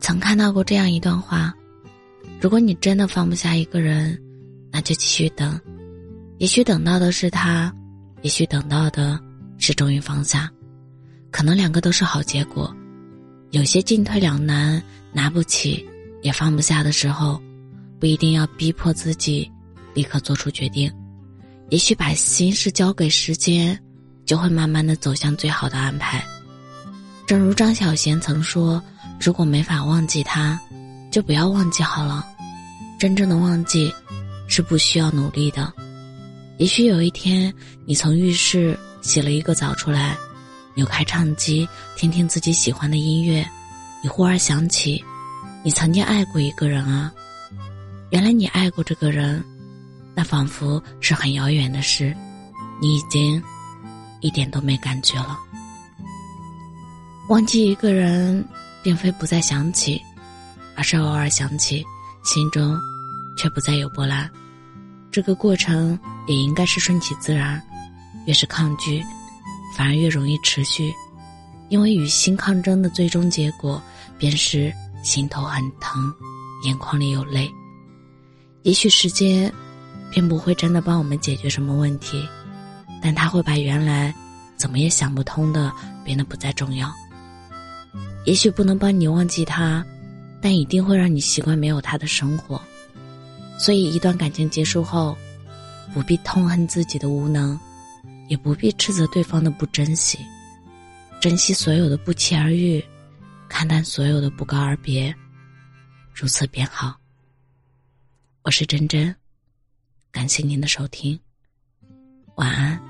曾看到过这样一段话：如果你真的放不下一个人，那就继续等，也许等到的是他，也许等到的是终于放下，可能两个都是好结果。有些进退两难、拿不起也放不下的时候，不一定要逼迫自己立刻做出决定，也许把心事交给时间，就会慢慢的走向最好的安排。正如张小娴曾说。如果没法忘记他，就不要忘记好了。真正的忘记，是不需要努力的。也许有一天，你从浴室洗了一个澡出来，扭开唱机，听听自己喜欢的音乐，你忽而想起，你曾经爱过一个人啊。原来你爱过这个人，那仿佛是很遥远的事，你已经一点都没感觉了。忘记一个人。并非不再想起，而是偶尔想起，心中却不再有波澜。这个过程也应该是顺其自然。越是抗拒，反而越容易持续，因为与心抗争的最终结果，便是心头很疼，眼眶里有泪。也许时间，并不会真的帮我们解决什么问题，但他会把原来怎么也想不通的变得不再重要。也许不能帮你忘记他，但一定会让你习惯没有他的生活。所以，一段感情结束后，不必痛恨自己的无能，也不必斥责对方的不珍惜，珍惜所有的不期而遇，看淡所有的不告而别，如此便好。我是真真，感谢您的收听，晚安。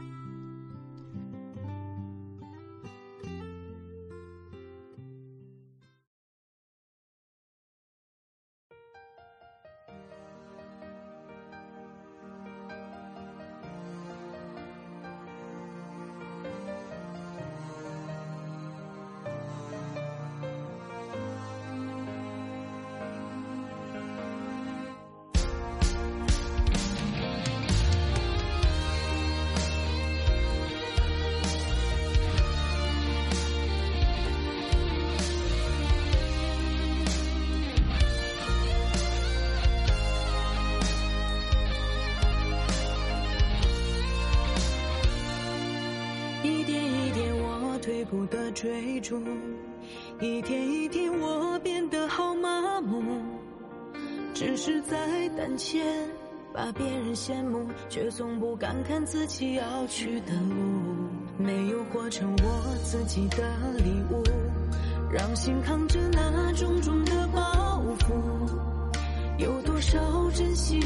不的追逐，一天一天我变得好麻木，只是在胆怯，把别人羡慕，却从不敢看自己要去的路。没有活成我自己的礼物，让心扛着那重重的包袱。有多少真心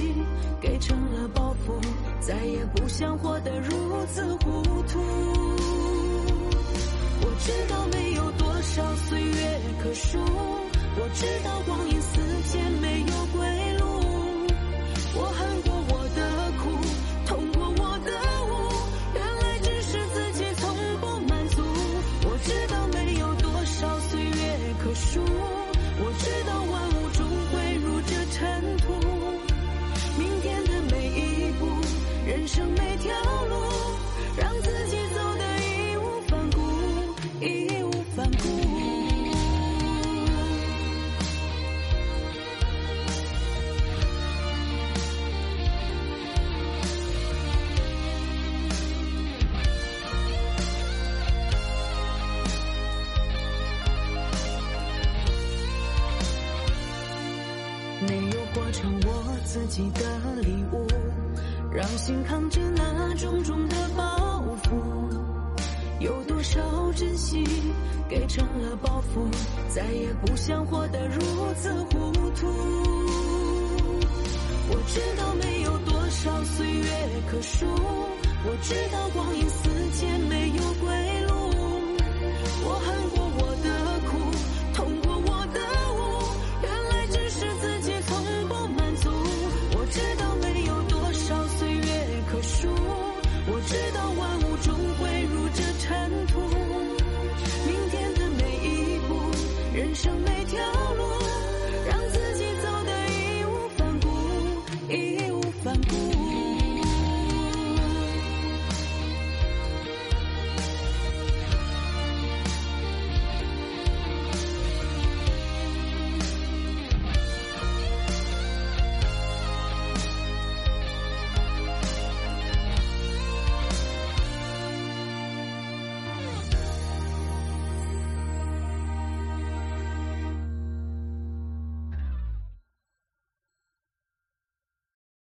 给成了包袱，再也不想活得如此糊直到光阴似箭没有己的礼物，让心扛着那重重的包袱。有多少真心给成了包袱，再也不想活得如此糊涂。我知道没有多少岁月可数，我知道光阴似箭没有归路，我恨过。